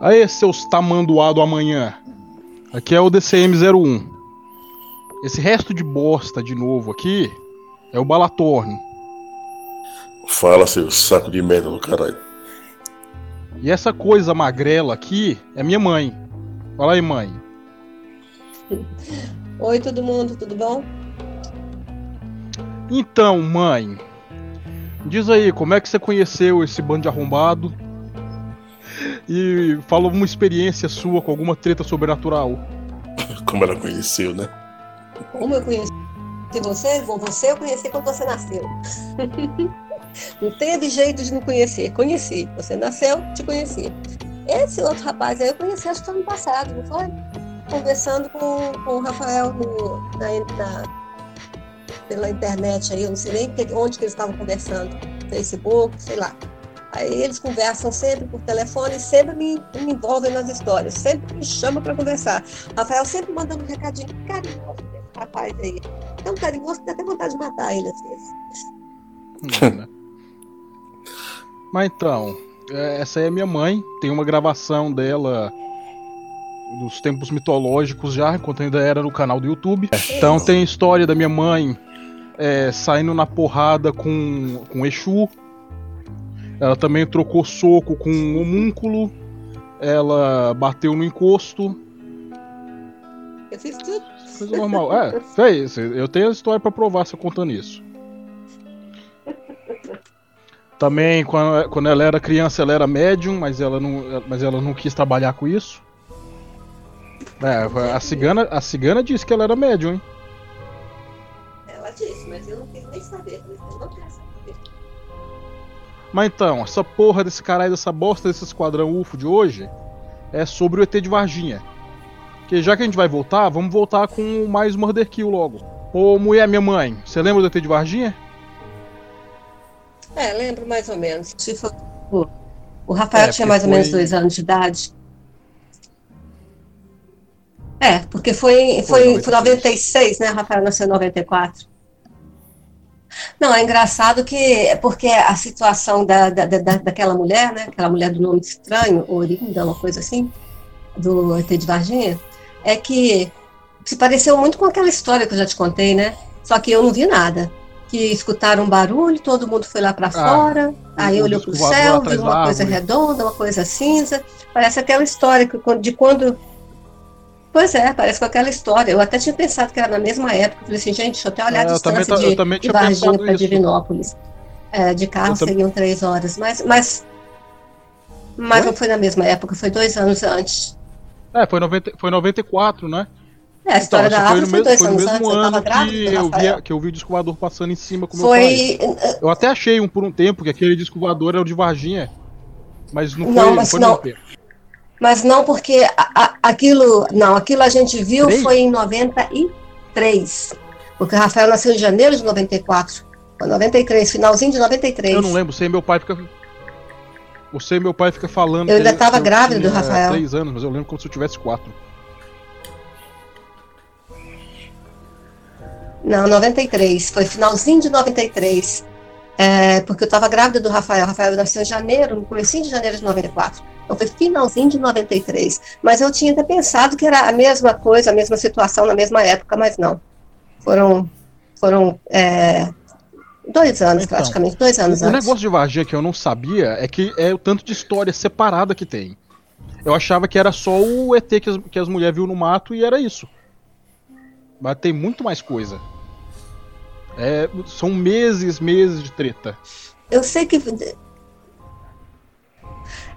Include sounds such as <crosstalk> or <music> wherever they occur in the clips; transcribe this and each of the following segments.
Aí, seus tamanduado amanhã. Aqui é o DCM-01. Esse resto de bosta de novo aqui é o Balatorn. Fala, seu saco de merda do caralho. E essa coisa magrela aqui é minha mãe. Fala aí, mãe. Oi, todo mundo, tudo bom? Então, mãe, diz aí, como é que você conheceu esse bando de arrombado? E fala uma experiência sua com alguma treta sobrenatural. Como ela conheceu, né? Como eu conheci você? Bom, você eu conheci quando você nasceu. <laughs> não teve jeito de não conhecer. Conheci. Você nasceu, te conheci. Esse outro rapaz aí eu conheci acho que ano passado, não foi? Conversando com, com o Rafael no, na, na, pela internet aí, eu não sei nem onde que eles estavam conversando. Facebook, sei lá. Aí eles conversam sempre por telefone e sempre me, me envolvem nas histórias, sempre me chamam para conversar. Rafael sempre mandando um recadinho carinhoso desse rapaz aí. Tão carinhoso que dá até vontade de matar ele às vezes. Né? Mas então, é, essa é a minha mãe, tem uma gravação dela dos tempos mitológicos já, enquanto ainda era no canal do YouTube. Então tem a história da minha mãe é, saindo na porrada com, com Exu. Ela também trocou soco com um homúnculo. Ela bateu no encosto. Coisa normal. É, fez. Eu tenho a história para provar se eu contando isso. Também, quando, ela era criança, ela era médium, mas ela não, mas ela não quis trabalhar com isso. É, a cigana, a cigana disse que ela era médium, hein? Ela disse, mas eu não quis nem saber. Não. Mas então, essa porra desse caralho, dessa bosta desse esquadrão UFO de hoje é sobre o ET de Varginha. Que já que a gente vai voltar, vamos voltar com mais Murder Kill logo. Ô mulher, minha mãe, você lembra do ET de Varginha? É, lembro mais ou menos. Se for, o, Rafael É, tinha mais ou menos foi- dois anos de idade. É, porque foi, Foi foi, foi 96, né? O Rafael nasceu em 94. Não, é engraçado que é porque a situação da, da, da, daquela mulher, né? Aquela mulher do nome estranho, Orinda, uma coisa assim, do ET de Varginha, é que se pareceu muito com aquela história que eu já te contei, né? Só que eu não vi nada. Que escutaram um barulho, todo mundo foi lá para fora, aí olhou para o céu, viu uma coisa redonda, uma coisa cinza. Parece aquela história que, de quando. Pois é, parece com aquela história. Eu até tinha pensado que era na mesma época. Falei assim, gente, deixa eu até olhar É, a eu distância eu de, de Varginha para. Divinópolis. É, de carro Eu tam- seriam três horas, mas, mas, mas não foi na mesma época, foi dois anos antes. É, foi, 90, foi 94, né? É, a história Então, da árvore foi, dois foi no anos antes, mesmo eu ano grávida que do eu, vi, que eu vi o disco voador passando em cima com meu pai. Foi. Eu até achei um por um tempo que aquele disco voador era o de Varginha. Mas não foi, Não, não mas foi não. Mas não porque a- a- aquilo. Não, aquilo a gente viu Três? foi em 93. Porque o Rafael nasceu em janeiro de 94. Foi 93, finalzinho de 93. Eu não lembro, sei meu pai fica. Você e meu pai fica falando. Eu ainda que tava eu grávida do Rafael. três anos, mas eu lembro como se eu tivesse quatro. Não, 93. Foi finalzinho de 93. É, porque eu estava grávida do Rafael. O Rafael nasceu em janeiro, no comecinho de janeiro de 94. Então foi finalzinho de 93. Mas eu tinha até pensado que era a mesma coisa, a mesma situação na mesma época, mas não. Foram, foram é, dois anos, Então, praticamente, dois anos O antes. negócio de Varginha que eu não sabia é que é o tanto de história separada que tem. Eu achava que era só o ET que as, que as mulheres viu no mato e era isso. Mas tem muito mais coisa. É, são meses, meses de treta. Eu sei que.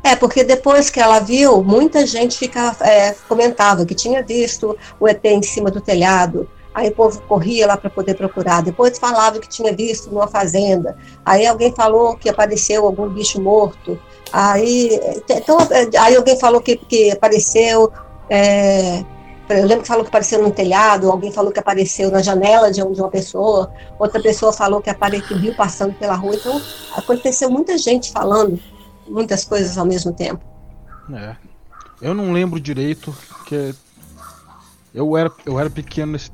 É, porque depois que ela viu, muita gente ficava, é, comentava que tinha visto o ET em cima do telhado. Aí o povo corria lá para poder procurar. Depois falava que tinha visto numa fazenda. Aí alguém falou que apareceu algum bicho morto. Aí, então, é, aí alguém falou que, que apareceu. é, eu lembro que falou que apareceu no telhado, alguém falou que apareceu na janela de um- uma pessoa, outra pessoa falou que apareceu viu passando pela rua. Então, aconteceu muita gente falando muitas coisas ao mesmo tempo. É. Eu não lembro direito, porque eu era, eu era pequeno nesse,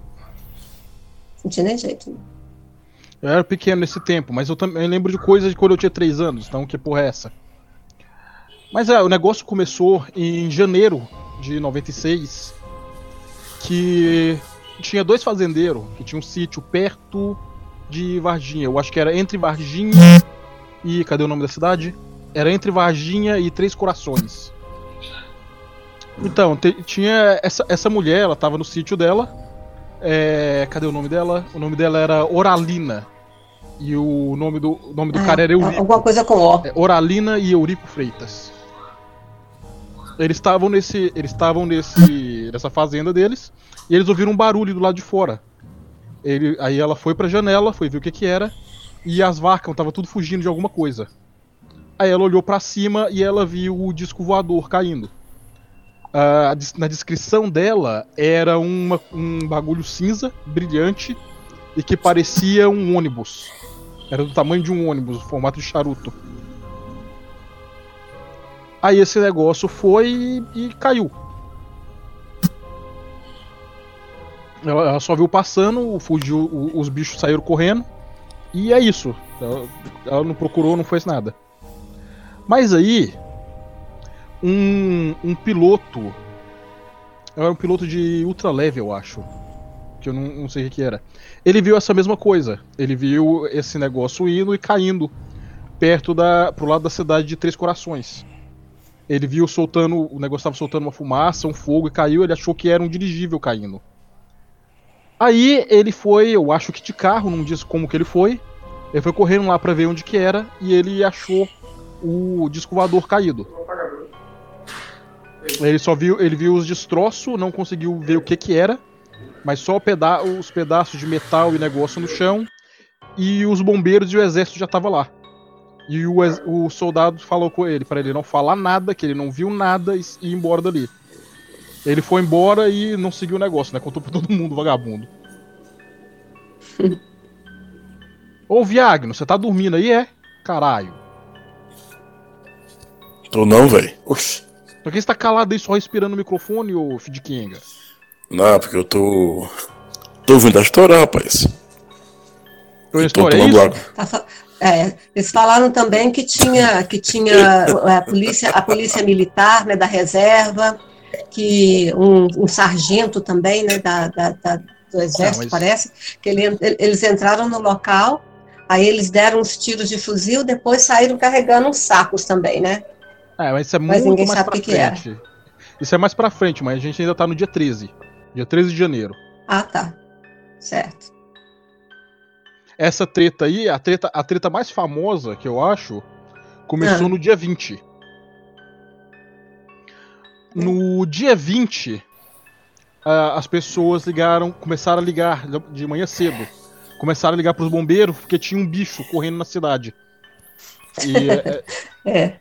Não tinha nem jeito. eu era pequeno nesse tempo, mas eu também lembro de coisas de quando eu tinha 3 anos, então que porra é essa? Mas é, o negócio começou em janeiro de 96, que tinha dois fazendeiros que tinham um sítio perto de Varginha. Eu acho que era entre Varginha e. Cadê o nome da cidade? Era entre Varginha e Três Corações. Então, tinha essa, essa mulher, ela tava no sítio dela. É, cadê o nome dela? O nome dela era Oralina. E o nome do, o nome do Ah, cara era Eurico. Alguma coisa com O. É, Oralina e Eurico Freitas. Eles estavam nesse, eles estavam nesse, nessa fazenda deles e eles ouviram um barulho do lado de fora. Ele, aí ela foi pra janela, foi ver o que que era e as vacas estavam tudo fugindo de alguma coisa. Aí ela olhou pra cima e ela viu o disco voador caindo. Des- na descrição dela era uma- um bagulho cinza, brilhante e que parecia um ônibus. Era do tamanho de um ônibus, formato de charuto. Aí esse negócio foi e, caiu. Ela, ela só viu passando, fugiu, os bichos saíram correndo. E é isso. Ela, ela não procurou, não fez nada. Mas aí, um, um piloto. Era um piloto de ultra leve, eu acho. Que eu não, não sei o que, era. Ele viu essa mesma coisa. Ele viu esse negócio indo e caindo perto da. pro lado da cidade de Três Corações. Ele viu soltando. O negócio estava soltando uma fumaça, um fogo e caiu. Ele achou que era um dirigível caindo. Aí ele foi, eu acho que de carro, não diz como que ele foi. Ele foi correndo lá pra ver onde que era e ele achou o disco voador caído. Ele só viu, ele viu os destroços, não conseguiu ver o que que era, mas só peda os pedaços de metal e negócio no chão e os bombeiros e o exército já estavam lá. E o, o soldado falou com ele para ele não falar nada, que ele não viu nada e e ir embora dali. Ele foi embora e não seguiu o negócio, né? Contou pra todo mundo, vagabundo. <laughs> Ô, Viagno, você tá dormindo aí, é? Caralho. Tô não, velho. Oxi. Por que você tá calado aí só respirando no microfone, ô Fidkinga? Não, porque eu tô. Tô ouvindo a história, rapaz. Eu tô é tomando isso? água. Tá é, eles falaram também que tinha, que tinha a polícia, a polícia militar né, da reserva, que um, um sargento também né, da, da- da- do exército, mas- parece, que ele- eles entraram no local, aí eles deram uns tiros de fuzil, depois saíram carregando uns sacos também, né? É, mas isso é Mas muito mais pra era. frente. Isso é mais pra frente, mas a gente ainda tá no dia 13. Dia 13 de janeiro. Ah, tá. Certo. Essa treta aí, a treta, a treta mais famosa que eu acho, começou Ah. no dia 20. No dia 20, ah, as pessoas ligaram, começaram a ligar de manhã cedo. Começaram a ligar pros bombeiros porque tinha um bicho correndo na cidade. E <laughs> é, É.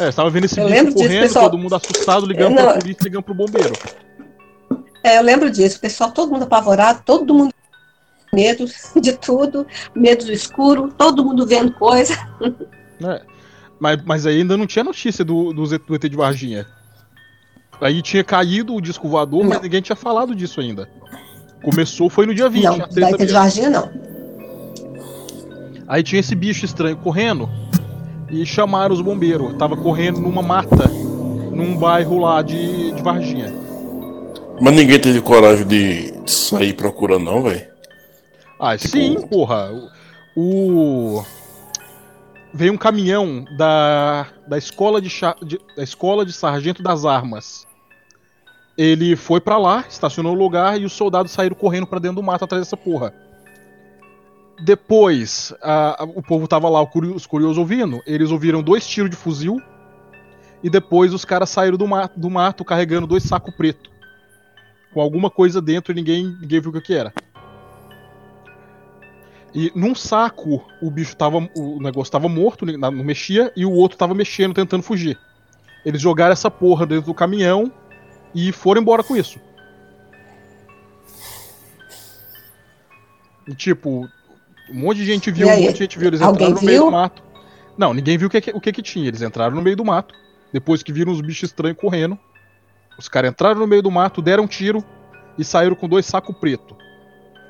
é, estava vendo esse Eu bicho disso, correndo, pessoal. todo mundo assustado, ligando Eu não- pra polícia, ligando pro bombeiro. É, eu lembro disso, o pessoal, todo mundo apavorado, todo mundo com medo <laughs> de tudo, medo do escuro, todo mundo vendo coisa. né? <laughs> Mas, mas aí ainda não tinha notícia do, do, do ET de Varginha. Aí tinha caído o disco voador, mas Não. ninguém tinha falado disso ainda. Começou, foi no dia 20. não, a treta ET de. Varginha não. Aí tinha esse bicho estranho correndo e chamaram os bombeiros. Tava correndo numa mata, num bairro lá de, de Varginha. Mas ninguém teve coragem de sair procurando, não, velho. Ah, sim, porra. O. o- Veio um caminhão da, da, escola de, cha- de- da escola de sargento das armas. Ele foi pra lá, estacionou no lugar e os soldados saíram correndo pra dentro do mato atrás dessa porra. Depois, a- a- o povo tava lá, os curiosos ouvindo. Eles ouviram dois tiros de fuzil. E depois os caras saíram do mato, do mato carregando dois sacos pretos. Com alguma coisa dentro e ninguém, ninguém viu o que que era. E num saco o bicho tava. O negócio tava morto, né, não mexia, e o outro tava mexendo, tentando fugir. Eles jogaram essa porra dentro do caminhão e foram embora com isso. E tipo, um monte de gente viu, um monte de gente viu, eles Alguém entraram no meio viu? do mato. Não, ninguém viu o que, o que que tinha. Eles entraram no meio do mato, depois que viram os bichos estranhos correndo. Os caras entraram no meio do mato, deram um tiro e saíram com dois sacos pretos.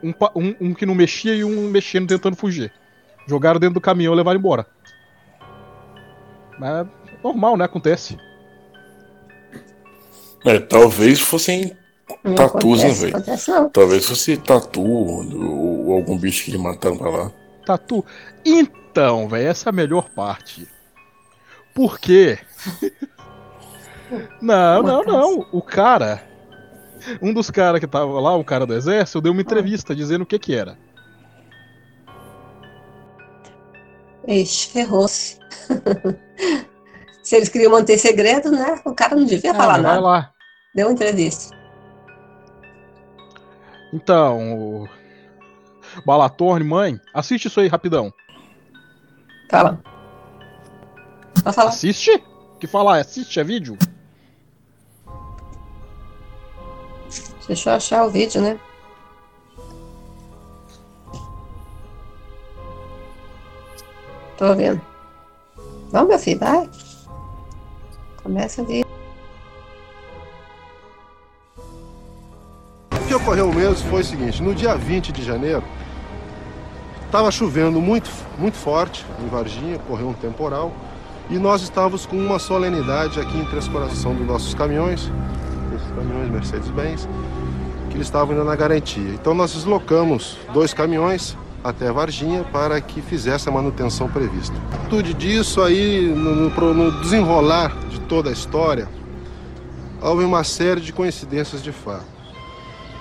Um, um- um que não mexia e um mexendo tentando fugir. Jogaram dentro do caminhão e levaram embora. Mas Normal, né? Acontece. É, talvez fossem Não tatus, né, velho? Talvez fosse tatu ou, ou algum bicho que mataram pra lá. Tatu. Então, velho, essa é a melhor parte. Por quê? <laughs> não, não, não. O cara. Um dos caras que tava lá, um cara do exército, deu uma entrevista dizendo o que que era. Ixi, ferrou-se. <laughs> Se eles queriam manter segredo, né? O cara não devia Ah, falar nada. lá. Deu uma entrevista. Então. Balatorne, mãe, assiste isso aí rapidão. Fala. Pode falar. Assiste? Que falar? Assiste, é vídeo? Deixa eu achar o vídeo, né? Tô vendo. Vamos, meu filho, vai. Começa a ver. Ocorreu mesmo foi o seguinte: no dia 20 de janeiro, estava chovendo muito, muito forte em Varginha, ocorreu um temporal, e nós estávamos com uma solenidade aqui em Três Coração dos nossos caminhões, esses caminhões Mercedes-Benz, que eles estavam ainda na garantia. Então nós deslocamos dois caminhões até Varginha para que fizesse a manutenção prevista. Tudo disso aí, no, no no desenrolar de toda a história, houve uma série de coincidências de fato.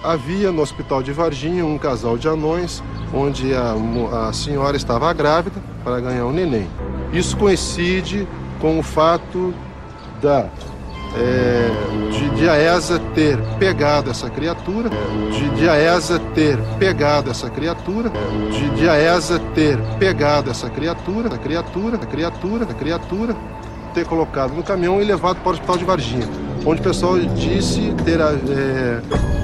Havia no hospital de Varginha um casal de anões, onde a, a senhora estava grávida para ganhar um neném. Isso coincide com o fato da é, de, de a ESA ter pegado essa criatura, de, de a ESA ter pegado essa criatura, de, de a ESA ter pegado essa criatura, a criatura, a criatura, a criatura, ter colocado no caminhão e levado para o hospital de Varginha, onde o pessoal disse ter, é,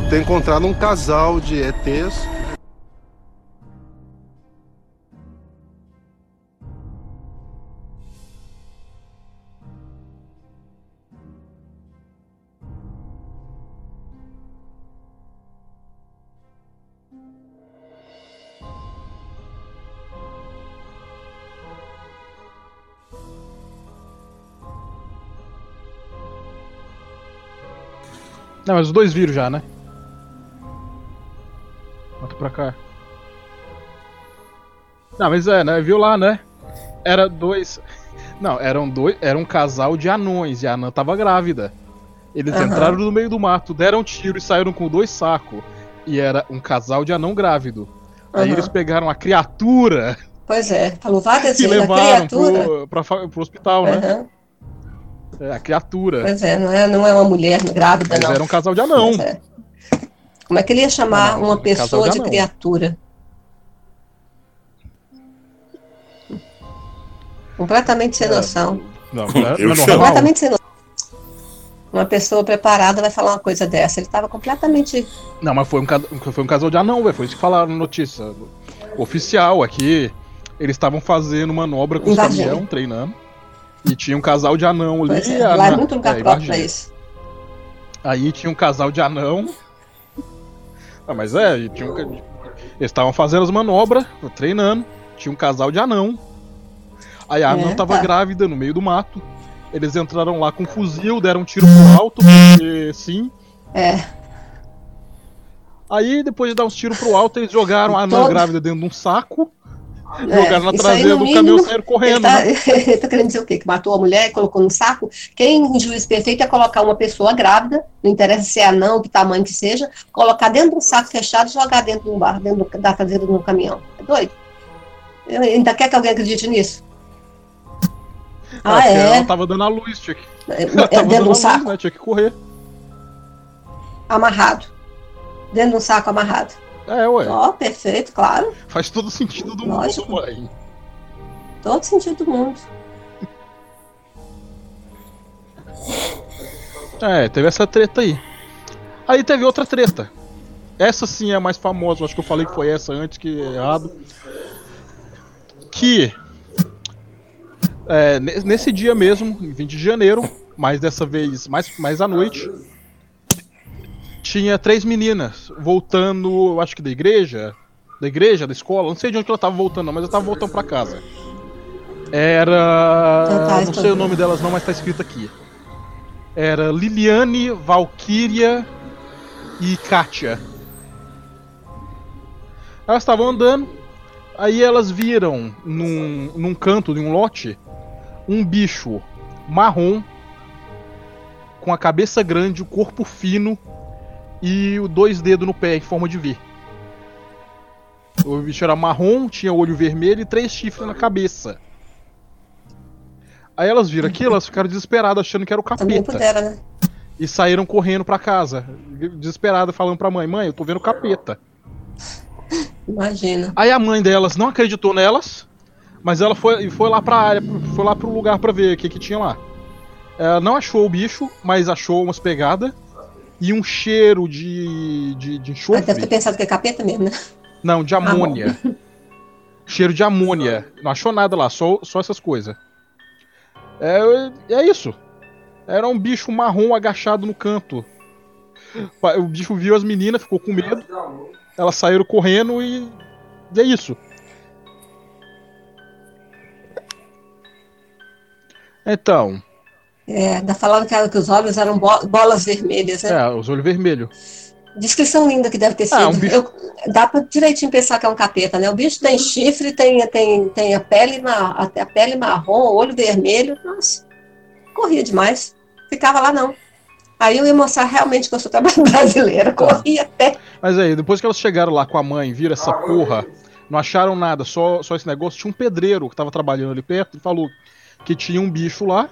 ter encontrado um casal de ETs Não, mas os dois viram já, né? Bota pra cá. Não, mas é, né? Viu lá, né? Era dois. <laughs> Não, eram dois. Era um casal de anões e a anã tava grávida. Eles Aham. entraram no meio do mato, deram um tiro e saíram com dois sacos. E era um casal de anão grávido. Aí Aham. eles pegaram a criatura Pois é, <laughs> e vezes. A levaram criatura. pro, pra pro hospital, né? É, a criatura. Pois é, não é, não é uma mulher grávida, Mas não. era um casal de anão. É. Como é que ele ia chamar Não, uma um pessoa de de criatura? Completamente sem É. noção. Não, não Eu. Completamente sem noção. Uma pessoa preparada vai falar uma coisa dessa. Ele estava completamente. Não, mas foi um, foi um casal de anão, velho. Foi isso que falaram na notícia. Oficial aqui. Eles estavam fazendo manobra com os Invadindo. caminhão, treinando. E tinha um casal de anão ali. Pois é, a lá é muito lugar é, próprio para isso. Aí tinha um casal de anão. Ah, mas é, tinha um eles estavam fazendo as manobras, treinando. Tinha um casal de anão. Aí a anã É, tava tá. grávida no meio do mato. Eles entraram lá com um fuzil, deram um tiro pro alto, porque sim. É, Aí, depois de dar uns tiros pro alto, eles jogaram a anã Todo- grávida dentro de um saco, é, jogaram na isso aí, traseira do caminhão saíram Ele correndo. tá, né? <laughs> ele tá querendo dizer o quê? Que matou a mulher colocou no saco? Quem, em juiz perfeito, é colocar uma pessoa grávida, não interessa se é anão, que tamanho que seja, colocar dentro de um saco fechado e jogar dentro de um bar, dentro da traseira de um caminhão. É doido? Ele Ainda quer que alguém acredite nisso? Ah, porque é? Ela tava dando a luz, tinha que, É, <laughs> ela é tava dentro de um luz, saco, né? Tinha que correr. amarrado. Dentro de um saco amarrado. É, ué. Ó, perfeito, claro. Faz todo sentido do Lógico. mundo, mãe. Todo sentido do mundo. É, teve essa treta aí. Aí teve outra treta. Essa sim é a mais famosa, acho que eu falei que foi essa antes, que é errado. Que é, ne- nesse dia mesmo, em 20 de janeiro, mas dessa vez mais, mais à noite, tinha três meninas voltando, eu acho que da igreja, da igreja, da escola, não sei de onde que ela tava voltando, mas ela tava voltando pra casa. Era. Ah, tá, não sei o nome delas não, mas tá escrito aqui. Era Liliane, Valkyria e Kátia. Elas estavam andando, aí elas viram num, num canto de um lote um bicho marrom com a cabeça grande, o corpo fino e os dois dedos no pé em forma de V. O bicho era marrom, tinha olho vermelho e três chifres na cabeça. Aí elas viram aquilo, elas ficaram desesperadas, achando que era o capeta. puderam, né? E saíram correndo pra casa, desesperadas, falando pra mãe: Mãe, eu tô vendo o capeta. Imagina. Aí a mãe delas não acreditou nelas, mas ela foi, foi lá pra área, foi lá pro lugar pra ver o que, que tinha lá. Ela não achou o bicho, mas achou umas pegadas e um cheiro de, de, de Mas enxofre. deve ter pensado que é capeta mesmo, né? Não, de amônia. cheiro de amônia. Não achou nada lá, só, só essas coisas. É, é isso. Era um bicho marrom agachado no canto. O bicho viu as meninas, ficou com medo. Elas saíram correndo e. e é isso. Então, É, ainda falaram que, era- que os olhos eram bo- bolas vermelhas, né? é, os olhos vermelhos. Descrição linda que deve ter sido. Ah, um bicho- Eu- dá pra direitinho pensar que é um capeta, né? O bicho tem chifre, tem, tem, tem a, pele ma- a, pele marrom, olho vermelho. Nossa, corria demais. Ficava lá não. Aí eu ia mostrar realmente que eu sou <laughs> brasileira. Corria até. Mas aí, depois que elas chegaram lá com a mãe, viram essa porra, não acharam nada, só, só esse negócio. Tinha um pedreiro que tava trabalhando ali perto e falou que tinha um bicho lá,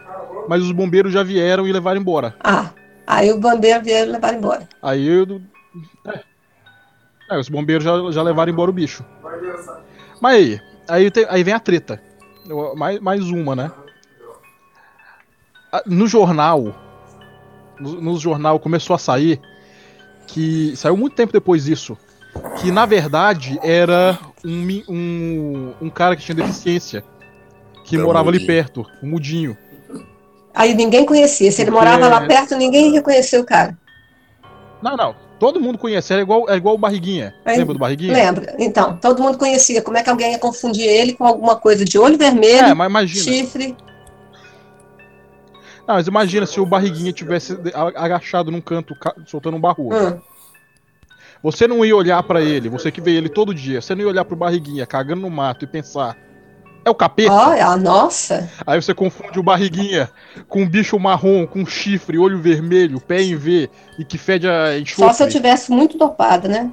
mas os bombeiros já vieram e levaram embora. Ah, aí o bombeiro veio levar embora. Aí eu. É. É, os bombeiros já, já levaram embora o bicho. Mas aí, aí, tem- aí vem a treta. Mais, mais uma, né? No jornal. No, no jornal começou a sair que. Saiu muito tempo depois disso. Que na verdade era um, um, um cara que tinha deficiência. Que É o morava ali perto, um mudinho. Aí ninguém conhecia. Se ele Porque- morava lá perto, ninguém reconheceu o cara. Não, não. Todo mundo conhece. Era igual, é igual o Barriguinha. Aí- Lembra do Barriguinha? Lembra? Então, todo mundo conhecia. Como é que alguém ia confundir ele com alguma coisa de olho vermelho, É, mas imagina. chifre? Não, mas imagina se o Barriguinha tivesse agachado num canto, ca- soltando um barro. Hum. Você não ia olhar pra ele, você que vê ele todo dia, você não ia olhar pro Barriguinha cagando no mato e pensar, é o capeta? Olha, nossa. Aí você confunde o Barriguinha com um bicho marrom, com chifre, olho vermelho, pé em V e que fede a enxofre. Só se eu tivesse muito dopada, né?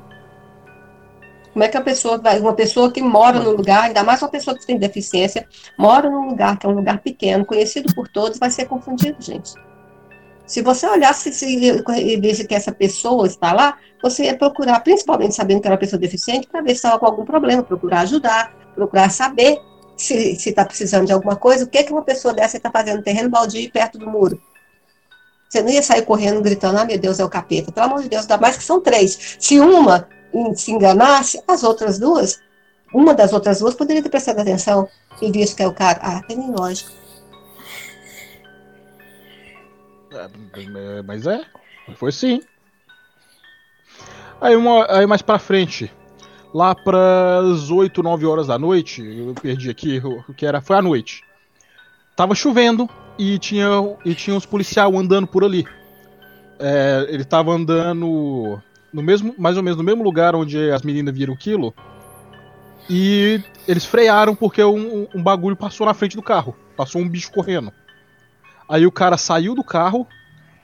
Como é que a pessoa vai, uma pessoa que mora no lugar, ainda mais uma pessoa que tem deficiência, mora num lugar que é um lugar pequeno, conhecido por todos, vai ser confundido, gente. Se você olhasse se- e visse que essa pessoa está lá, você ia procurar, principalmente sabendo que era uma pessoa deficiente, para ver se estava com algum problema, procurar ajudar, procurar saber se está precisando de alguma coisa, o que, que uma pessoa dessa está fazendo no terreno baldio perto do muro. Você não ia sair correndo gritando, ah, meu Deus, é o capeta. Pelo amor de Deus, ainda mais que são três. Se uma se enganasse, as outras duas, uma das outras duas poderia ter prestado atenção e visto que é o cara. Ah, tem nem. É, Mas é, foi sim. Aí, uma, aí mais pra frente, lá pras 8, 9 horas da noite, eu perdi aqui o que era, foi à noite. Tava chovendo e tinha, e tinha uns policial andando por ali. É, ele tava andando no mesmo, mais ou menos no mesmo lugar onde as meninas viram o quilo. E eles frearam porque um, um bagulho passou na frente do carro. Passou um bicho correndo. Aí o cara saiu do carro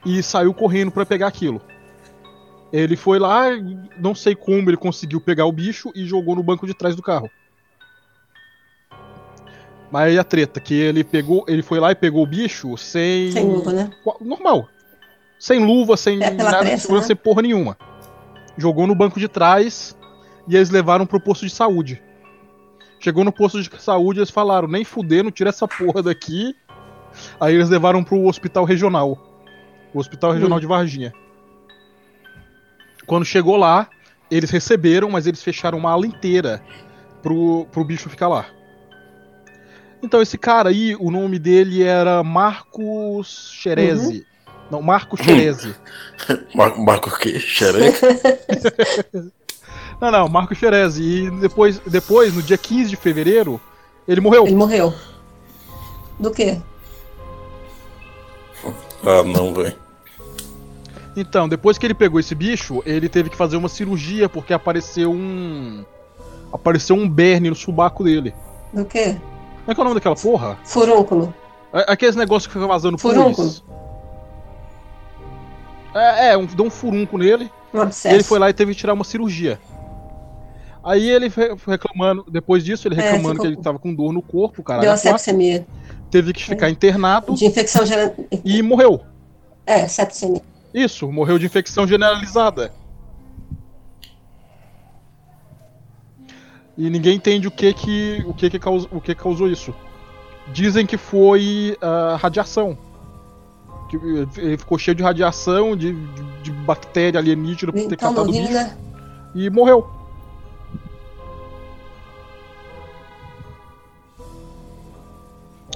e saiu correndo pra pegar aquilo. Ele foi lá, não sei como ele conseguiu pegar o bicho e jogou no banco de trás do carro. Mas aí a treta, que ele pegou, ele foi lá e pegou o bicho sem. Sem luva, né? Normal. Sem luva, sem É, nada de pressa, segurança, né? sem porra nenhuma. Jogou no banco de trás e eles levaram pro posto de saúde. Chegou no posto de saúde eles falaram, nem fudendo, tira essa porra daqui. Aí eles levaram pro hospital regional. O hospital regional Hum. de Varginha. Quando chegou lá, eles receberam, mas eles fecharam uma ala inteira pro, pro bicho ficar lá. Então esse cara aí, o nome dele era Marcos Xerezi. Não, Marcos Xerezi. <laughs> Marco, Marco o quê? Xereca? <laughs> não, não, Marcos Xerezi. E depois, depois, no dia 15 de fevereiro, ele morreu. Ele morreu. Do quê? Ah, não, velho. Então, depois que ele pegou esse bicho, ele teve que fazer uma cirurgia porque apareceu um. Apareceu um berne no subaco dele. Do quê? Como é que é o nome daquela porra? Furúnculo. É- Aqueles negócios que ficam vazando Furúnculo. pus. É, é, um, deu um furunco nele. Um E abscesso. ele foi lá e teve que tirar uma cirurgia. Aí ele reclamando, depois disso, ele É, reclamando ficou- que ele tava com dor no corpo, cara. Deu a sepsemia. Teve que ficar internado De infecção geral. e morreu. É, sepsemia. Isso, morreu de infecção generalizada. E ninguém entende o que que o que que causou, o que causou isso. Dizem que foi a radiação. Que eh, ele ficou cheio de radiação, de, de, de bactéria alienígena por ter Então, catado o novinho, bicho né? e morreu.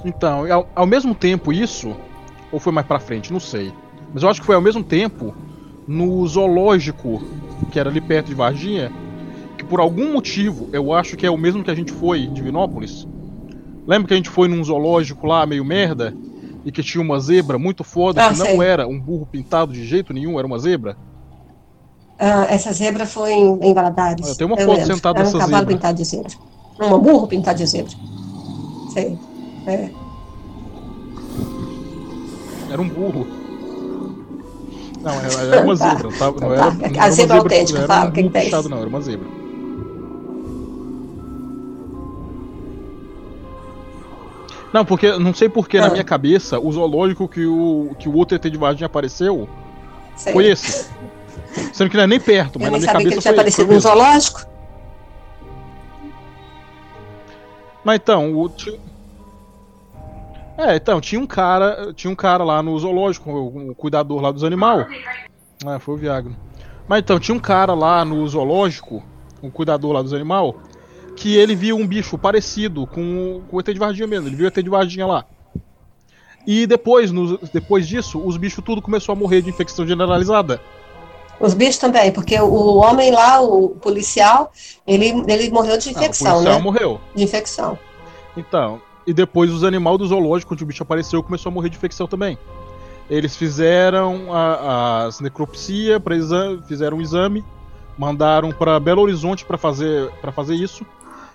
Então, ao, ao mesmo tempo isso, ou foi mais pra frente, não sei. Mas eu acho que foi ao mesmo tempo no zoológico que era ali perto de Varginha, que por algum motivo, eu acho que é o mesmo que a gente foi em Divinópolis. Lembra que a gente foi num zoológico lá meio merda e que tinha uma zebra muito foda Ah, que não sei. era um burro pintado de jeito nenhum, era uma zebra? Ah, essa zebra foi em, em Valadares. Ah, tem uma eu foto lembro. sentada Era um cavalo zebra. pintado de zebra. Um burro pintado de zebra. Sei. É. Era um burro. Não, era, uma Tá. zebra, tá? Não Tá. era, <laughs> A não era uma zebra autêntica, não era fala, o que burro que é puxado, isso? não, era uma zebra. Não, porque não sei porque na Ah. minha cabeça o zoológico que o que o outro ET de Varginha apareceu Sei. foi esse. Sendo que não é nem perto, mas Eu na minha sabia que cabeça ele tinha foi, aparecido no zoológico. Mas então, o É, então, tinha um cara, tinha um cara lá no zoológico, o, o cuidador lá dos animais. Ah, foi o Viagra. Mas então, tinha um cara lá no zoológico, um cuidador lá dos animais, que ele viu um bicho parecido com, com o ET de Varginha mesmo, ele viu o ET de Varginha lá. E depois, nos- depois disso, os bichos tudo começou a morrer de infecção generalizada. Os bichos também, porque o, o homem lá, o policial, ele, ele morreu de Ah, o infecção, policial né? morreu. De infecção. Então, e depois os animais do zoológico, onde o bicho apareceu, começou a morrer de infecção também. Eles fizeram a, as necropsia, fizeram um exame, mandaram para Belo Horizonte para fazer, fazer isso,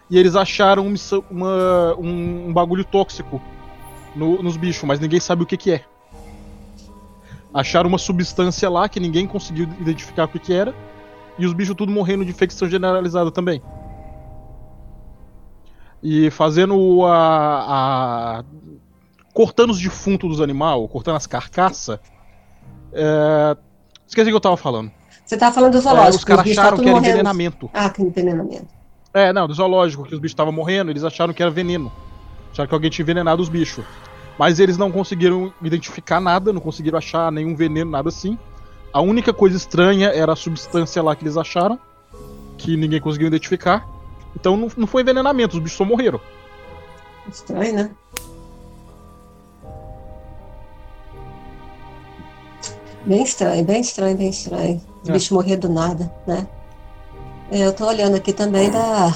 e eles acharam uma- um, um bagulho tóxico no- nos bichos, mas ninguém sabe o que, que é. Acharam uma substância lá que ninguém conseguiu identificar o que, que era, e os bichos tudo morrendo de infecção generalizada também. E fazendo a. a- cortando os defuntos dos animais, cortando as carcaças. É... Esqueci o que eu tava falando. Você tá falando do É, zoológico, os caras tá acharam tudo que era morrendo. envenenamento. Ah, que envenenamento. É, não, do zoológico, que os bichos estavam morrendo, eles acharam que era veneno. Acharam que alguém tinha envenenado os bichos. Mas eles não conseguiram identificar nada, não conseguiram achar nenhum veneno, nada assim. A única coisa estranha era a substância lá que eles acharam, que ninguém conseguiu identificar. Então não, não foi envenenamento, os bichos só morreram. Estranho, né? Bem estranho, bem estranho, bem estranho. Os É. bichos morrer do nada, né? É, Eu tô olhando aqui também da.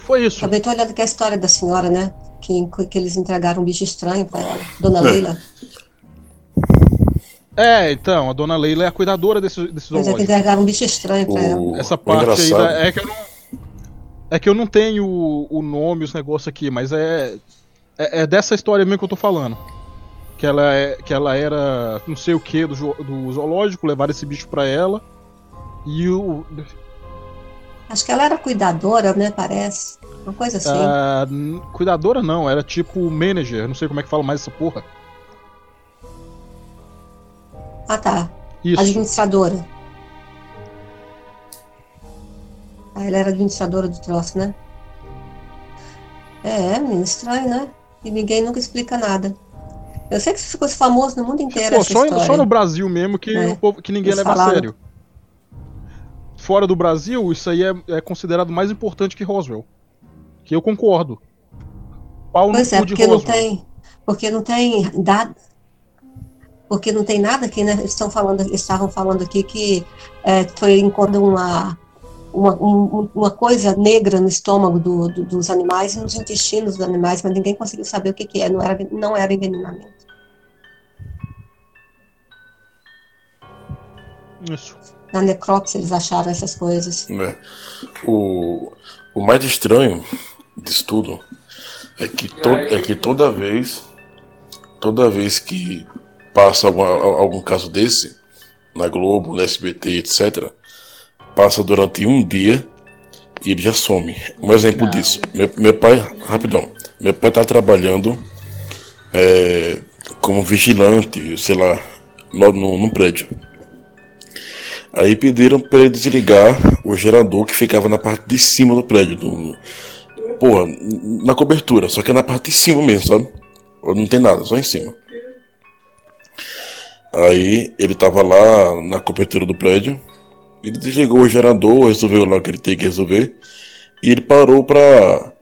Foi isso. Também tô olhando aqui a história da senhora, né? Que, que eles entregaram um bicho estranho pra ela. Dona É. Leila. É, então, a dona Leila é a cuidadora desse, desse Mas é que entregaram um bicho estranho pra ela. O, Essa o parte aí da- é que eu não. É que eu não tenho o, o nome, os negócios aqui, mas é, é. é dessa história mesmo que eu tô falando. Que ela, é, que ela era não sei o que do, do zoológico, levaram esse bicho pra ela. E o. Acho que ela era cuidadora, né? Parece. Uma coisa assim. a n- cuidadora não, era tipo manager, não sei como é que fala mais essa porra. Ah, tá. Isso. Administradora. Ah, ela era administradora do troço, né? É, menino, estranho, né? E ninguém nunca explica nada. Eu sei que isso ficou famoso no mundo inteiro Pô, só, história. só no Brasil mesmo que, É. o povo- que ninguém Eles leva a falaram. sério. Fora do Brasil, isso aí é, é considerado mais importante que Roswell. Que eu concordo. Pau no Pois é, porque não tem, porque não tem dado, porque não tem nada aqui, né? Eles estão falando, estavam falando aqui que é, foi enquanto uma uma, um, uma coisa negra no estômago do, do, dos animais e nos intestinos dos animais, mas ninguém conseguiu saber o que, que é, não era, não era envenenamento. Isso. Na necrópsia eles acharam essas coisas. né? O, o mais estranho disso tudo é que, to, é que toda vez, toda vez que passa algum, algum caso desse, na Globo, no SBT, etc., passa durante um dia e ele já some. Um exemplo disso. Meu, meu pai, rapidão, meu pai tá trabalhando é, como vigilante, sei lá, no, no, prédio. Aí pediram para ele desligar o gerador que ficava na parte de cima do prédio. Do, porra, na cobertura, só que é na parte de cima mesmo, sabe? Não tem nada, só em cima. Aí ele tava lá na cobertura do prédio. Ele desligou o gerador, resolveu lá o que ele tem que resolver. E ele parou pra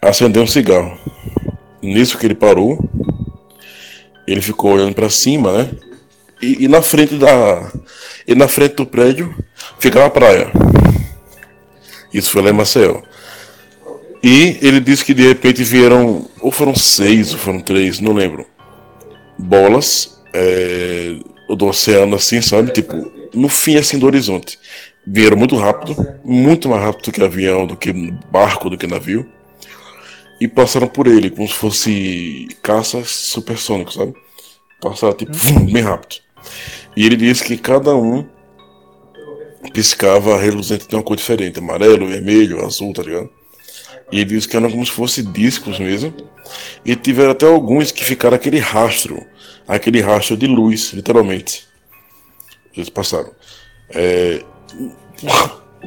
acender um cigarro. Nisso que ele parou, ele ficou olhando pra cima, né? E, e na frente da. E na frente do prédio ficava a praia. Isso foi lá em Maceió. E ele disse que de repente vieram, ou foram seis, ou foram três, não lembro, bolas é, do oceano assim, sabe? Tipo, no fim assim do horizonte. Vieram muito rápido, muito mais rápido do que avião, do que barco, do que navio. E passaram por ele, como se fosse caças supersônicos, sabe? Passaram tipo, vum, <laughs> bem rápido. E ele disse que cada um piscava reluzente de uma cor diferente, amarelo, vermelho, azul, tá ligado? E ele disse que eram como se fossem discos mesmo. E tiveram até alguns que ficaram aquele rastro, aquele rastro de luz, literalmente. Eles passaram. É...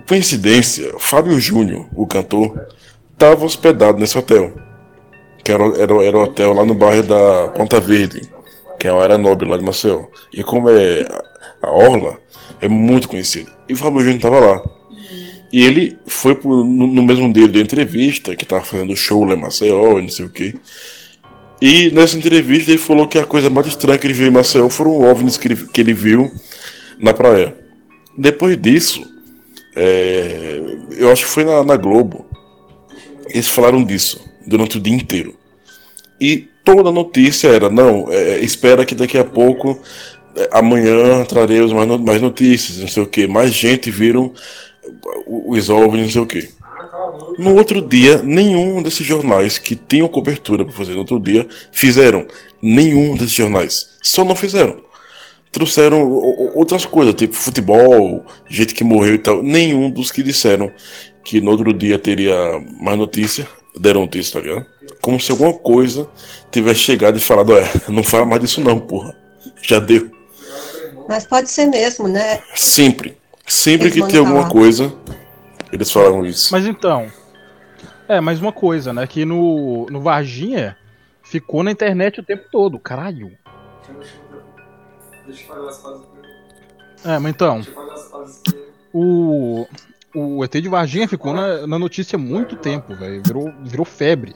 Coincidência, Fábio Júnior, o cantor, estava hospedado nesse hotel. Que era, era, era o hotel lá no bairro da Ponta Verde, que é uma área nobre lá de Maceió. E como é a Orla, é muito conhecido. E o Fábio Júnior estava lá. E ele foi pro, no, no, mesmo dia da entrevista, que estava fazendo show lá em Maceió, e não sei o que. E nessa entrevista ele falou que a coisa mais estranha que ele viu em Maceió foram OVNIs que ele, que ele viu na praia. Depois disso, é, eu acho que foi na, na Globo, eles falaram disso durante o dia inteiro. E toda notícia era: não, é, espera que daqui a pouco, é, amanhã traremos mais, mais notícias, não sei o que. Mais gente viram os OVNIs, não sei o que. No outro dia, nenhum desses jornais que tinham cobertura para fazer no outro dia fizeram. Nenhum desses jornais. Só não fizeram. Trouxeram outras coisas, tipo futebol, gente que morreu e tal. Nenhum dos que disseram que no outro dia teria mais notícia, deram notícia, tá ligado? Como se alguma coisa tivesse chegado e falado, é, não fala mais disso não, porra. Já deu. Mas pode ser mesmo, né? Sempre. Sempre eles que tem alguma coisa, eles falam isso. Mas então. É, mais uma coisa, né? Que no, no Varginha ficou na internet o tempo todo. Caralho. Deixa eu fazer as fases. É, mas então. O, o ET de Varginha ficou na, na notícia há muito tempo, velho. Virou, virou febre.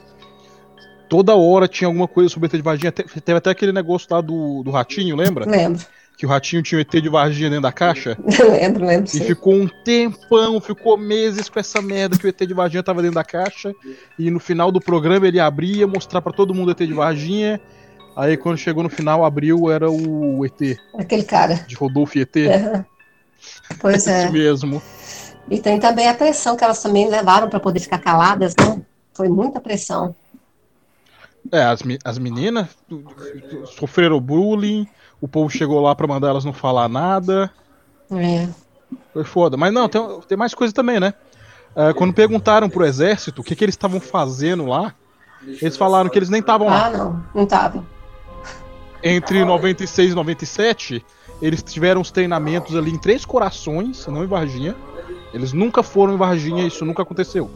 Toda hora tinha alguma coisa sobre o ET de Varginha. Teve até aquele negócio lá do, do ratinho, lembra? Lembro que o ratinho tinha o ET de Varginha dentro da caixa? <laughs> lembro, lembro. E sim. ficou um tempão, ficou meses com essa merda que o ET de Varginha tava dentro da caixa. E no final do programa ele abria, mostrar para todo mundo o ET de Varginha. Aí quando chegou no final, abriu, era o ET. Aquele cara. De Rodolfo ET. Pois <laughs> é. Isso mesmo. E tem também a pressão que elas também levaram para poder ficar caladas, né? Foi muita pressão. É, as, as meninas sofreram bullying, o povo chegou lá pra mandar elas não falar nada. É. Foi foda. Mas não, tem, tem mais coisa também, né? Uh, quando perguntaram pro exército o que, que eles estavam fazendo lá, eles falaram que eles nem estavam lá. Ah, não, não estavam. Entre 96 e 97, eles tiveram os treinamentos ali em Três Corações, não em Varginha. Eles nunca foram em Varginha, isso nunca aconteceu.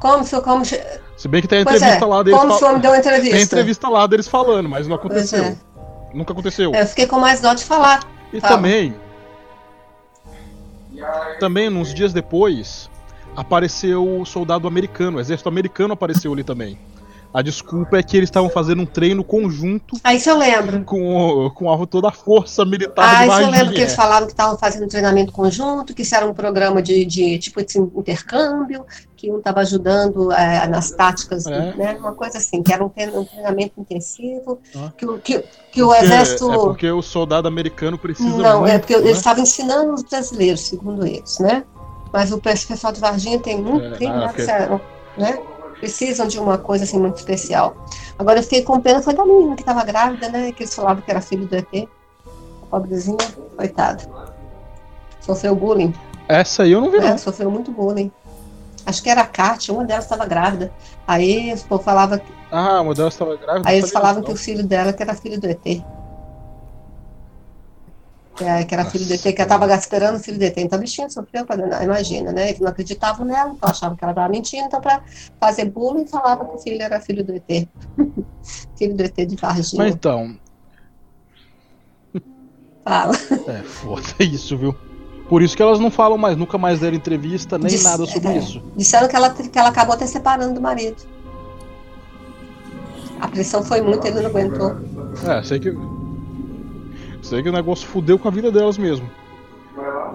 Como, como... Se bem que tem a entrevista é, lá deles. Como fal... deu entrevista? Tem entrevista lá deles falando, mas não aconteceu. É. Nunca aconteceu. Eu fiquei com mais dó de falar. E também. Também, uns dias depois, apareceu o soldado americano, o exército americano apareceu ali também. A desculpa é que eles estavam fazendo um treino conjunto Ah, isso eu lembro. com, com a- toda a força militar Ah, isso eu lembro que eles falavam que estavam fazendo um treinamento conjunto, que isso era um programa de, de tipo de intercâmbio, que um estava ajudando eh, nas táticas, É. né? Uma coisa assim, que era um treinamento intensivo, Ah. que, o- que, que o Porque- exército. É porque o soldado americano precisa Não, muito, é porque né? eles estavam ensinando os brasileiros, segundo eles, né? Mas o pessoal de Varginha tem muito, É, tem ah, lá, ok. sério, né? Precisam de uma coisa assim muito especial. Agora eu fiquei com pena foi da menina que estava grávida, né? Que eles falavam que era filho do ET. Pobrezinha, coitada. Sofreu bullying, Essa aí eu não vi, não. Sofreu muito bullying. Acho que era a Kátia, uma delas estava grávida. Aí o povo falava, Ah, a modelo estava grávida. aí eles falavam que disso, o filho dela que era filho do ET. Que, é- que era filho do ET, que ela estava esperando o filho do ET. Então a bichinha sofreu, imagina, né? Eles não acreditavam nela, então achavam que ela estava mentindo. Então, para fazer bullying, falava que o filho era filho do ET. <laughs> filho do ET de não. Mas Varginha. então, Fala. é foda <laughs> isso, viu? Por isso que elas não falam mais, nunca mais deram entrevista, nem nada sobre é, isso. Disseram que ela, que ela acabou até separando do marido. A pressão foi muito, ele não aguentou. É, sei que. Sei que o negócio fudeu com a vida delas mesmo.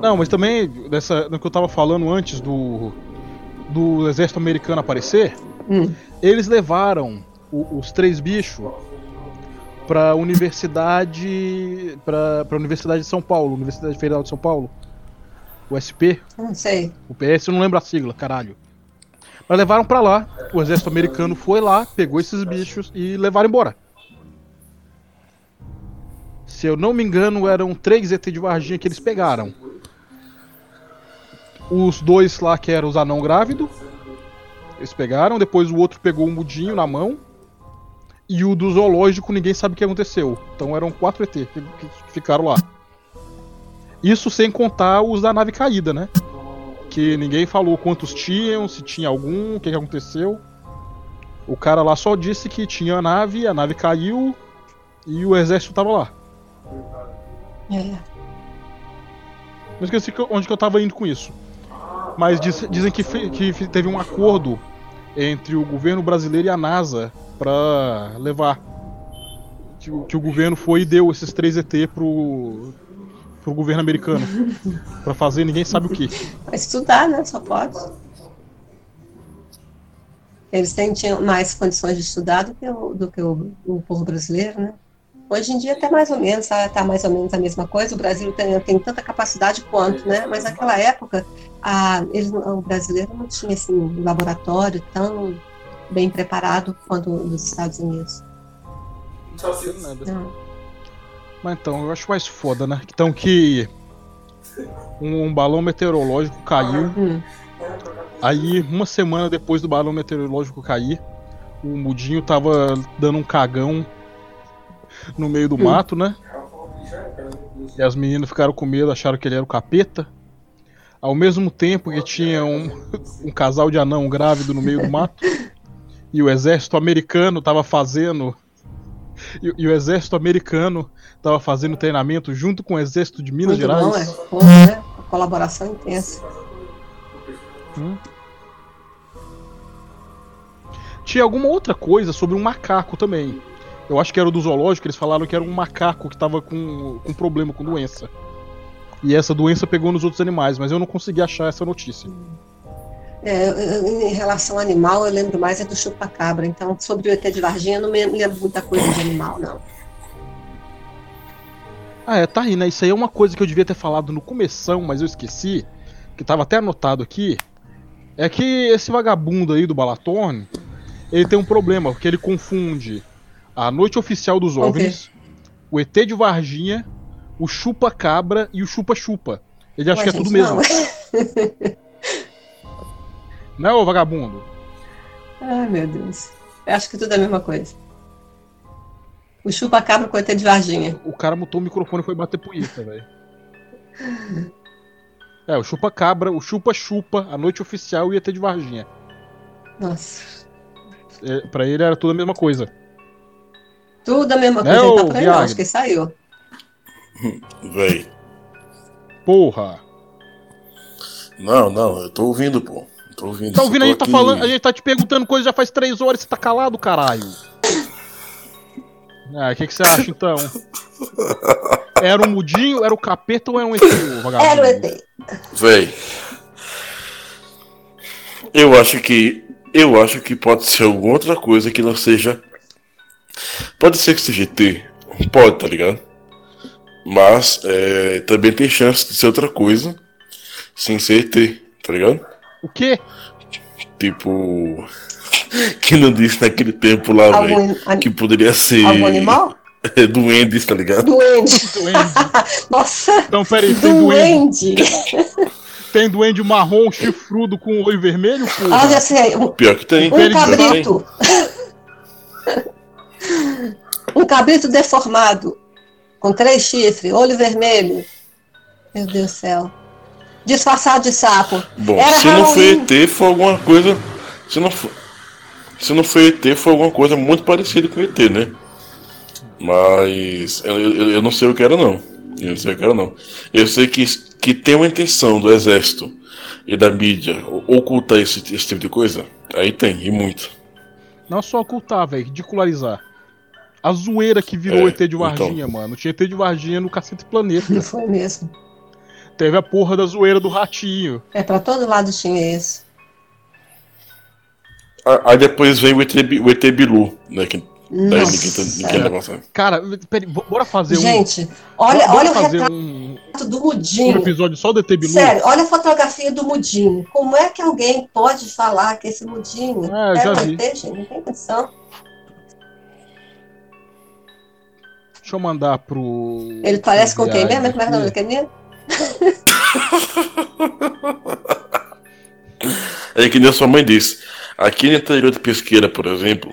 Não, mas também, dessa, no que eu tava falando antes do. Do exército americano aparecer, Hum. eles levaram o- os três bichos pra universidade. Pra, pra Universidade de São Paulo, Universidade Federal de São Paulo. O SP, Não sei. o PS, eu não lembro a sigla, caralho. Mas levaram pra lá, o exército americano foi lá, pegou esses bichos e levaram embora. Se eu não me engano, eram três ET de Varginha que eles pegaram. Os dois lá que eram os anão grávido, eles pegaram, depois o outro pegou o mudinho na mão. E o do zoológico ninguém sabe o que aconteceu. Então eram quatro ET que, que ficaram lá. Isso sem contar os da nave caída, né? Que ninguém falou quantos tinham, se tinha algum, o que, que aconteceu. O cara lá só disse que tinha a nave, a nave caiu e o exército tava lá. É. Não esqueci onde que eu tava indo com isso. Mas diz- dizem que, fe- que teve um acordo entre o governo brasileiro e a NASA pra levar. Que, o- que o governo foi e deu esses três ET pro, pro governo americano. <laughs> pra fazer ninguém sabe o que. Vai estudar, né? Só pode. Eles têm, tinham mais condições de estudar do que o, do que o, o povo brasileiro, né? Hoje em dia até mais ou menos, está mais ou menos a mesma coisa. O Brasil tem, tem tanta capacidade quanto, né? Mas naquela época, a, eles, o brasileiro não tinha assim, um laboratório tão bem preparado quanto o dos Estados Unidos. Não. Mas então, eu acho mais foda, né? Então que um, um balão meteorológico caiu. Hum. Aí, uma semana depois do balão meteorológico cair, o Mudinho tava dando um cagão no meio do Hum. mato, né? E as meninas ficaram com medo, acharam que ele era o capeta. Ao mesmo tempo que tinha um, <laughs> um casal de anão grávido no meio do mato. E o exército americano tava fazendo. E, e o exército americano tava fazendo treinamento junto com o exército de Minas Muito Gerais. bom, é. Bom, né? A colaboração intensa. Hum. Tinha alguma outra coisa sobre um macaco também. Eu acho que era o do zoológico, eles falaram que era um macaco que tava com, com problema, com doença. E essa doença pegou nos outros animais, mas eu não consegui achar essa notícia. É, eu- em relação ao animal, eu lembro mais é do chupacabra. Então, sobre o ET de Varginha, eu não me lembro muita coisa de animal, não. Ah, é, tá aí, né? Isso aí é uma coisa que eu devia ter falado no começão, mas eu esqueci, que tava até anotado aqui. É que esse vagabundo aí do Balatorne, ele tem um problema, porque ele confunde a noite oficial dos? OVNIs, o ET de Varginha, o chupa-cabra e o chupa-chupa. Ele acha Ué, que é tudo mesmo. não. <laughs> Não é, ô vagabundo? Ai, meu Deus. Eu acho que tudo é a mesma coisa. O chupa-cabra com o ET de Varginha. O cara mutou o microfone e foi bater punheta, velho. É, o chupa-cabra, o chupa-chupa, a noite oficial e o ET de Varginha. Nossa. É, pra ele era tudo a mesma coisa. Tudo a mesma coisa. Ele tá não. Viagra? Acho que saiu. <laughs> Véi. Porra! Não, não, eu tô ouvindo, pô. Tô ouvindo. Tá ouvindo? A gente tá aqui- falando, a gente tá te perguntando coisa já faz três horas e você tá calado, caralho. Ah, o que, que você acha então? Era um mudinho, era o capeta ou era um ET? Era o ET. Véi. Eu acho que. Eu acho que pode ser alguma outra coisa que não seja. Pode ser que seja ET. Pode, tá ligado? Mas é, também tem chance de ser outra coisa sem ser ET, tá ligado? O quê? Tipo. Que não disse naquele tempo lá, velho. An- Que poderia ser. algum animal? <laughs> Duendes, tá ligado? Duende. Duende. <laughs> Nossa, Então, peraí, tem duende, duende. tem duende marrom, chifrudo com olho vermelho, Ah, já sei. Um, Pior que tem. um que tem. <laughs> um cabrito deformado. Com três chifres, olho vermelho. Meu Deus do céu. Disfarçado de sapo. Bom, Era se não foi Halloween. ET, foi alguma coisa. Se não foi, se não foi ET, foi alguma coisa muito parecida com ET, né? Mas eu, eu, eu não sei o que era, não. Eu não sei o que era, não. Eu sei que, que tem uma intenção do exército e da mídia ocultar esse, esse tipo de coisa. Aí tem, e muito. Não só ocultar, velho, ridicularizar. A zoeira que virou É, ET de Varginha, mano. Tinha ET de Varginha no Cacete Planeta. Não foi mesmo. Teve a porra da zoeira do ratinho. É, pra todo lado tinha isso. Aí depois vem o ET, o ET Bilu, né? Que, daí ninguém, ninguém sério. Cara, peraí, bora fazer um. Gente, olha, bora olha o retrato um, do um Mudinho. episódio só do ET Bilu. Sério, olha a fotografia do Mudinho. Como é que alguém pode falar que esse Mudinho Ah, eu é já um vi. ET, gente? Não tem condição. Deixa eu mandar pro. Ele parece com quem mesmo? Como é que é o nome daquele menino? É que nem a sua mãe disse. Aqui no interior de Pesqueira, por exemplo,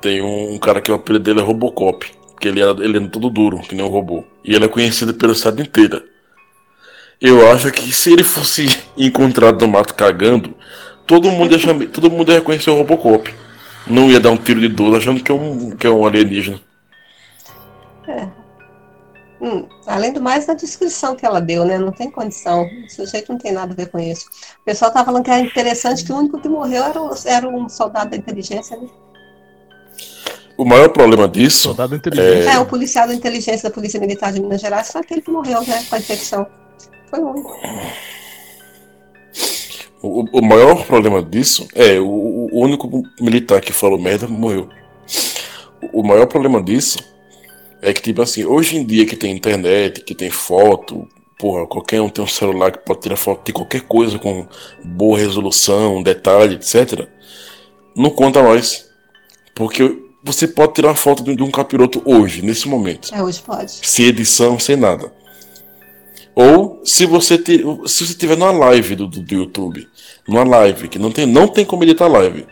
tem um, cara que o apelido dele é Robocop. Porque ele é, ele é todo duro, que nem um robô. E ele é conhecido pela cidade inteira. Eu acho que se ele fosse <laughs> encontrado no mato cagando, todo mundo ia, chamar, todo mundo ia reconhecer o Robocop. Não ia dar um tiro de 12 achando que é um, que é um alienígena. Hum, além do mais, na descrição que ela deu, né? Não tem condição. O sujeito não tem nada a ver com isso. O pessoal tá falando que era interessante que o único que morreu era, o- era um soldado da inteligência, né? O maior problema disso Soldado inteligente. É, o policial da inteligência da Polícia Militar de Minas Gerais foi aquele que morreu, né? Com a infecção. Foi o único. O, o maior problema disso é o, o único militar que falou merda morreu. O maior problema disso é que, tipo assim, hoje em dia que tem internet, que tem foto, porra, qualquer um tem um celular que pode tirar foto de qualquer coisa com boa resolução, detalhe, etc. Não conta mais. Porque você pode tirar foto de de um capiroto hoje, nesse momento É, hoje pode. sem edição, sem nada. Ou se você te, se você tiver numa live do, do, do YouTube, numa live que não tem, não tem como editar live,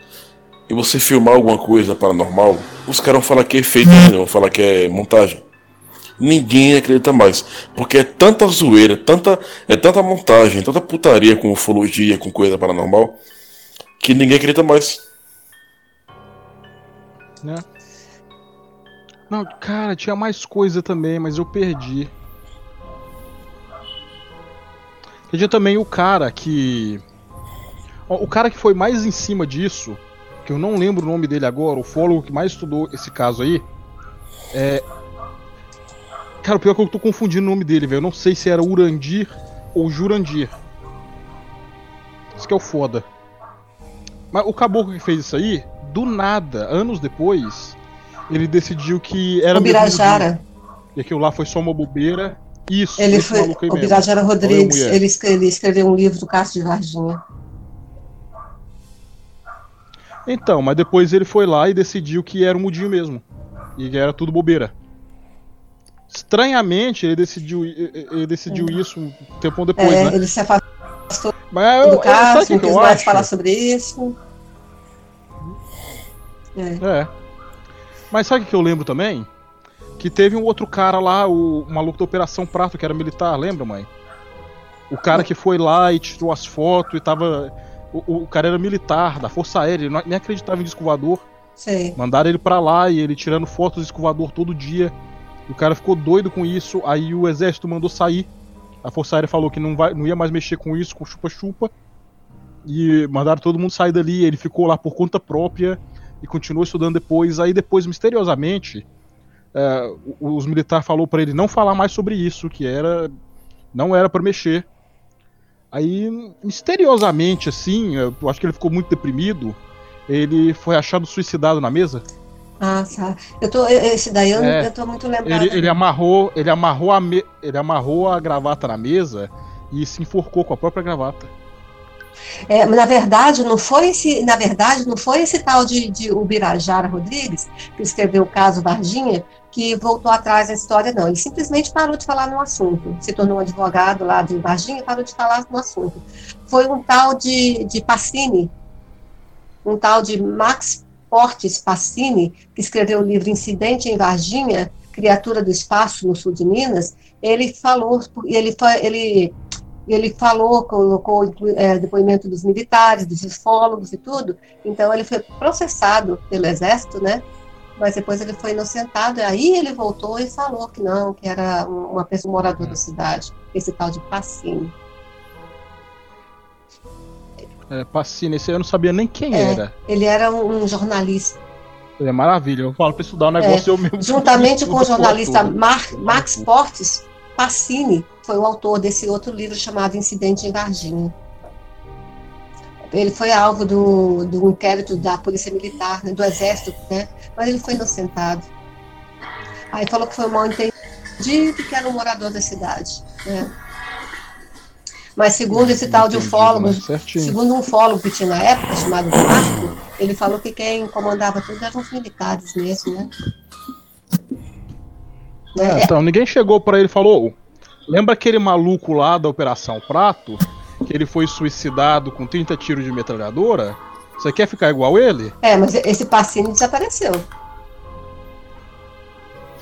e você filmar alguma coisa paranormal, os caras vão falar que é efeito, né? vão falar que é montagem. Ninguém acredita mais, porque é tanta zoeira, tanta é tanta montagem, tanta putaria com ufologia, com coisa paranormal, que ninguém acredita mais. né? Não, cara, tinha mais coisa também, mas eu perdi. Tinha também o cara que. O cara que foi mais em cima disso, que eu não lembro o nome dele agora, o fólogo que mais estudou esse caso aí. É. Cara, o pior é que eu tô confundindo o nome dele, velho. Eu não sei se era Urandir ou Jurandir. Isso que é o foda. Mas o caboclo que fez isso aí, do nada, anos depois, ele decidiu que era o Birajara. E aquilo lá foi só uma bobeira. Isso, Ele foi. O. Birajara Rodrigues. ele escreveu um livro do Castro de Varginha. Então, mas depois ele foi lá e decidiu que era um mudinho mesmo. E que era tudo bobeira. Estranhamente, ele decidiu, ele decidiu isso um tempão depois, é, né? ele se afastou Mas eu, do eu, sabe o Castro, que não quis eu mais acho? falar sobre isso. É. É. Mas sabe o que eu lembro também? Que teve um outro cara lá, o, o maluco da Operação Prato, que era militar, lembra, mãe? O cara que foi lá e tirou as fotos e tava. O, o cara era militar, da Força Aérea, ele não- nem acreditava em disco voador. Sei. Mandaram ele pra lá e ele tirando fotos do disco voador todo dia. O cara ficou doido com isso, aí o exército mandou sair. A Força Aérea falou que não, vai, não ia mais mexer com isso, com chupa-chupa. e mandaram todo mundo sair dali. Ele ficou lá por conta própria e continuou estudando depois. Aí depois, misteriosamente, é, os militares falou para ele não falar mais sobre isso, que era não era para mexer. Aí, misteriosamente, assim, eu acho que ele ficou muito deprimido. Ele foi achado suicidado na mesa. Ah, tá. Eu tô, esse daí eu, é, eu tô muito lembrado. Ele, ele, amarrou, ele amarrou a me, ele amarrou a gravata na mesa e se enforcou com a própria gravata. É, na verdade, não foi esse, na verdade, não foi esse tal de, de Ubirajara Rodrigues, que escreveu o caso Varginha, que voltou atrás da história, não. Ele simplesmente parou de falar no assunto. Se tornou um advogado lá de Varginha e parou de falar no assunto. Foi um tal de, de Passini, um tal de Max Portes Passini, que escreveu o livro Incidente em Varginha, Criatura do Espaço no Sul de Minas, ele falou, ele, ele ele falou, colocou é, depoimento dos militares, dos ufólogos e tudo, então ele foi processado pelo exército, né? Mas depois ele foi inocentado, e aí ele voltou e falou que não, que era uma pessoa moradora da cidade, esse tal de Pacini. É, Pacini, esse eu não sabia nem quem é, era. Ele era um, um jornalista. É maravilha, eu falo para estudar o um negócio é, eu mesmo. Juntamente com o jornalista Mar, Max Portes, Pacini foi o autor desse outro livro chamado Incidente em Varginha. Ele foi alvo do, do inquérito da Polícia Militar, né, do Exército, né, mas ele foi inocentado. Aí falou que foi mal entendido que era um morador da cidade. Né. Mas segundo esse tal de ufólogo, segundo um ufólogo que tinha na época, chamado Marco, ele falou que quem comandava tudo eram os militares mesmo, né? É, então, ninguém chegou para ele e falou: Lembra aquele maluco lá da Operação Prato? Que ele foi suicidado com 30 tiros de metralhadora? Você quer ficar igual ele? É, mas esse passinho desapareceu.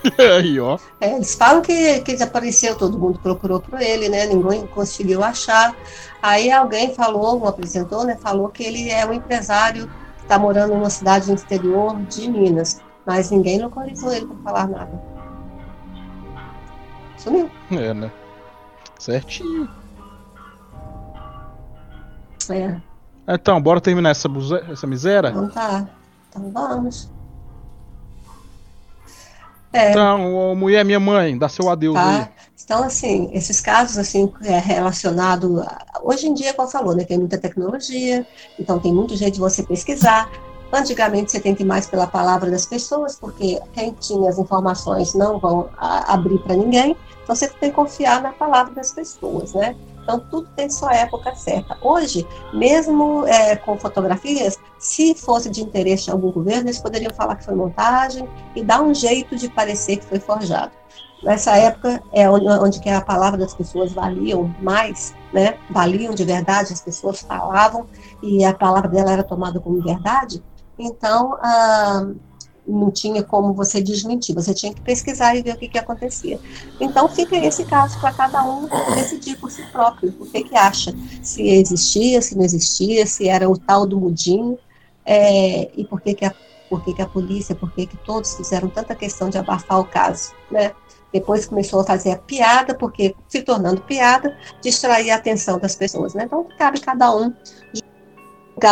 <laughs> Aí, ó. É, eles falam que, que desapareceu, todo mundo procurou por ele, né? Ninguém conseguiu achar. Aí alguém falou, um apresentou, né? Falou que ele é um empresário que está morando numa cidade no interior de Minas. Mas ninguém localizou ele para falar nada. Sumiu. É, né? Certinho. É. Então, bora terminar essa, essa miséria? Então tá. Então vamos. É. Então, mulher, minha mãe, dá seu adeus tá. aí. Então, assim, esses casos, assim, é relacionado a... Hoje em dia, como falou, né, tem muita tecnologia, então tem muito jeito de você pesquisar. Antigamente você tem que ir mais pela palavra das pessoas, porque quem tinha as informações não vão abrir para ninguém, então você tem que confiar na palavra das pessoas, né? Então tudo tem sua época certa. Hoje, mesmo é, com fotografias, se fosse de interesse de algum governo, eles poderiam falar que foi montagem e dar um jeito de parecer que foi forjado. Nessa época é onde, onde que a palavra das pessoas valiam mais, né? Valiam de verdade, as pessoas falavam e a palavra dela era tomada como verdade. Então, ah, não tinha como você desmentir, você tinha que pesquisar e ver o que, que acontecia. Então, fica esse caso para cada um decidir por si próprio o que, que acha, se existia, se não existia, se era o tal do mudinho, é, e por que, que, a, por que, que a polícia, por que, que todos fizeram tanta questão de abafar o caso, né? Depois começou a fazer a piada, porque se tornando piada, distrair a atenção das pessoas, né? Então, cabe cada um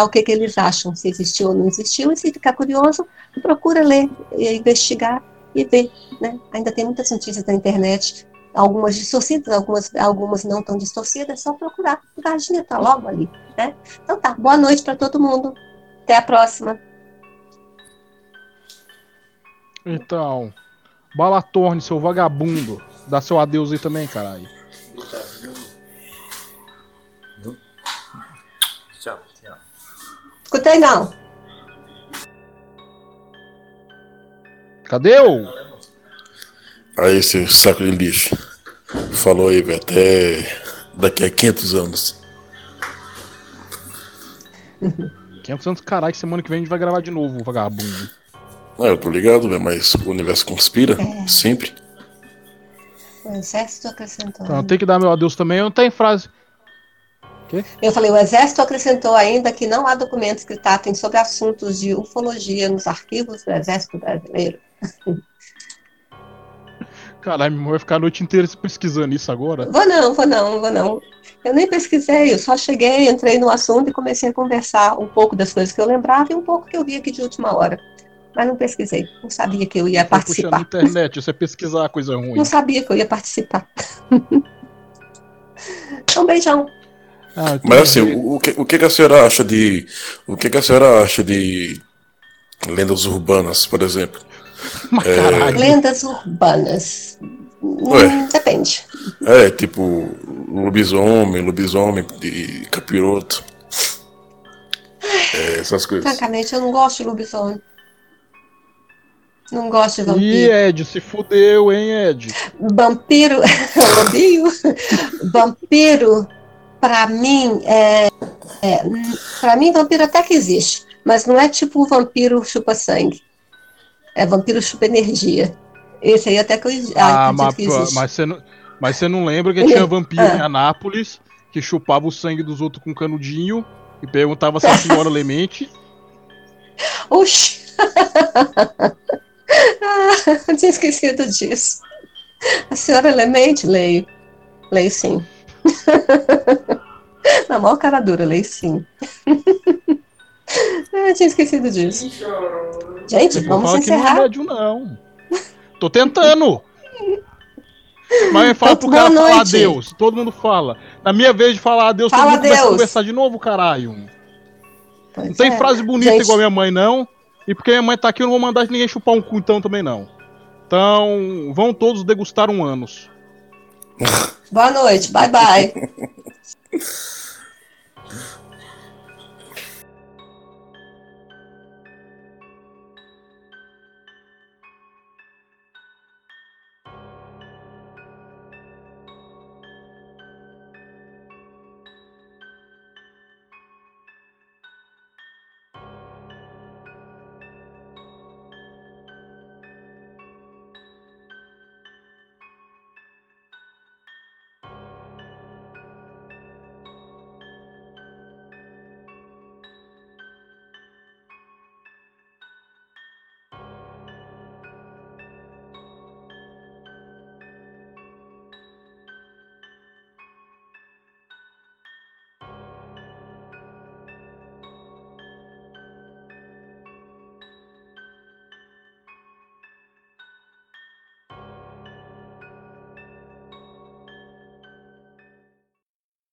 o que, que eles acham, se existiu ou não existiu, e se ficar curioso, procura ler, investigar e ver. Né? Ainda tem muitas notícias na internet, algumas distorcidas, algumas, algumas não tão distorcidas, é só procurar. A Varginha está logo ali. Né? Então tá, boa noite para todo mundo. Até a próxima. Então, Balatorne, seu vagabundo. Dá seu adeus aí também, caralho. Escutei não. Cadê o? Aí, esse saco de lixo. Falou aí, velho. Até daqui a 500 anos. 500 anos, caralho. Semana que vem a gente vai gravar de novo, vagabundo. Ah, eu tô ligado, velho. Mas o universo conspira. É. Sempre. O exército acrescentou. Então, tem que dar meu adeus também. Eu não tenho frase. Quê? Eu falei, o Exército acrescentou ainda que não há documentos que tratem sobre assuntos de ufologia nos arquivos do Exército Brasileiro. Caralho, vai ficar a noite inteira pesquisando isso agora? Vou não, vou não, vou não. Eu nem pesquisei, eu só cheguei, entrei no assunto e comecei a conversar um pouco das coisas que eu lembrava e um pouco que eu vi aqui de última hora. Mas não pesquisei, não sabia que eu ia participar. na internet, você pesquisar coisa ruim. Não sabia que eu ia participar. então, <laughs> beijão. Ah, Mas assim, o, o, que, o que a senhora acha de. O que a senhora acha de lendas urbanas, por exemplo? É... Lendas urbanas. Ué. Hum, depende. É, tipo, lobisomem, lobisomem de capiroto. É, essas coisas. Francamente, eu não gosto de lobisomem. Não gosto de vampiro. Ih, Ed, se fudeu, hein, Ed? Vampiro. lobinho? <laughs> vampiro, pra mim, é. é pra mim, vampiro até que existe. Mas não é tipo vampiro chupa-sangue. É vampiro chupa energia. Esse aí até que eu ah, mas, que mas você não, mas você não lembra que tinha <laughs> vampiro ah. em Anápolis que chupava o sangue dos outros com canudinho e perguntava se a senhora lemente? <laughs> Oxi! <laughs> ah, tinha esquecido disso. A senhora lemente? Leio. Leio sim. <laughs> Na maior cara dura, leio sim. <laughs> ah, tinha esquecido disso. Gente, vamos encerrar. Que não, é não. Tô tentando. Mas fala pro cara falar adeus. Todo mundo fala. Na minha vez de falar adeus, fala todo mundo conversar de novo, caralho. Pois não tem é. frase bonita Gente... igual minha mãe, não. E porque minha mãe tá aqui, eu não vou mandar ninguém chupar um cu então também, não. Então, vão todos degustar um anos. Boa noite, bye bye. <laughs>